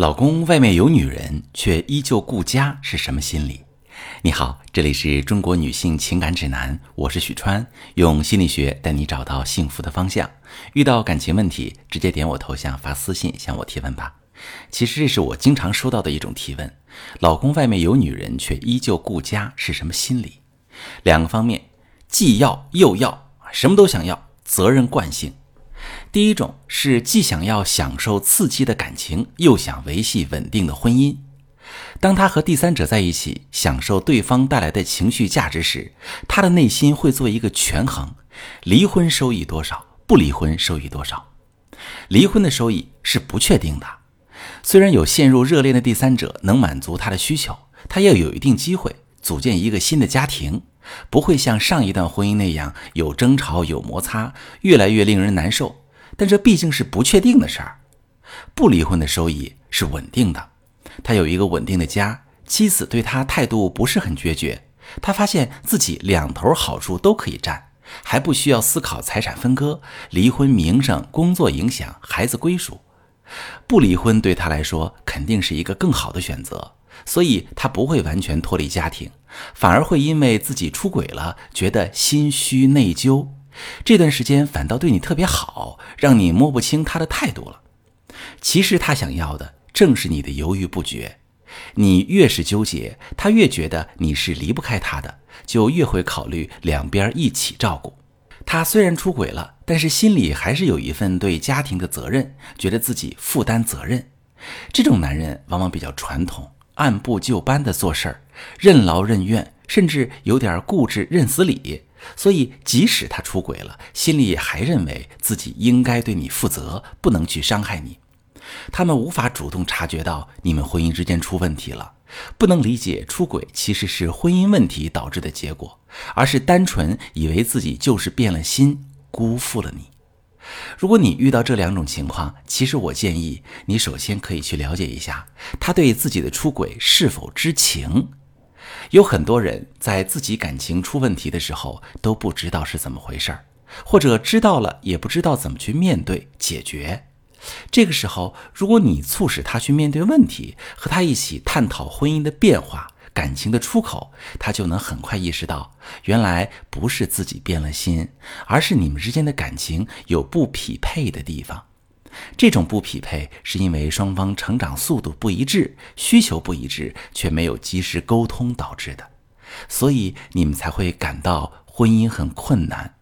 老公外面有女人，却依旧顾家，是什么心理？你好，这里是中国女性情感指南，我是许川，用心理学带你找到幸福的方向。遇到感情问题，直接点我头像发私信向我提问吧。其实这是我经常收到的一种提问：老公外面有女人，却依旧顾家，是什么心理？两个方面，既要又要，什么都想要，责任惯性。第一种是既想要享受刺激的感情，又想维系稳定的婚姻。当他和第三者在一起，享受对方带来的情绪价值时，他的内心会做一个权衡：离婚收益多少，不离婚收益多少。离婚的收益是不确定的，虽然有陷入热恋的第三者能满足他的需求，他也有一定机会组建一个新的家庭。不会像上一段婚姻那样有争吵、有摩擦，越来越令人难受。但这毕竟是不确定的事儿。不离婚的收益是稳定的，他有一个稳定的家，妻子对他态度不是很决绝，他发现自己两头好处都可以占，还不需要思考财产分割、离婚、名声、工作影响、孩子归属。不离婚对他来说肯定是一个更好的选择。所以，他不会完全脱离家庭，反而会因为自己出轨了，觉得心虚内疚。这段时间反倒对你特别好，让你摸不清他的态度了。其实他想要的正是你的犹豫不决。你越是纠结，他越觉得你是离不开他的，就越会考虑两边一起照顾。他虽然出轨了，但是心里还是有一份对家庭的责任，觉得自己负担责任。这种男人往往比较传统。按部就班的做事儿，任劳任怨，甚至有点固执、认死理。所以，即使他出轨了，心里也还认为自己应该对你负责，不能去伤害你。他们无法主动察觉到你们婚姻之间出问题了，不能理解出轨其实是婚姻问题导致的结果，而是单纯以为自己就是变了心，辜负了你。如果你遇到这两种情况，其实我建议你首先可以去了解一下他对自己的出轨是否知情。有很多人在自己感情出问题的时候都不知道是怎么回事儿，或者知道了也不知道怎么去面对解决。这个时候，如果你促使他去面对问题，和他一起探讨婚姻的变化。感情的出口，他就能很快意识到，原来不是自己变了心，而是你们之间的感情有不匹配的地方。这种不匹配是因为双方成长速度不一致，需求不一致，却没有及时沟通导致的。所以你们才会感到婚姻很困难，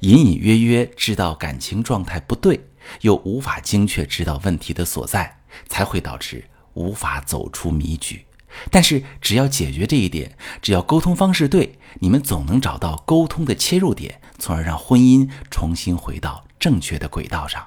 隐隐约约知道感情状态不对，又无法精确知道问题的所在，才会导致无法走出迷局。但是，只要解决这一点，只要沟通方式对，你们总能找到沟通的切入点，从而让婚姻重新回到正确的轨道上。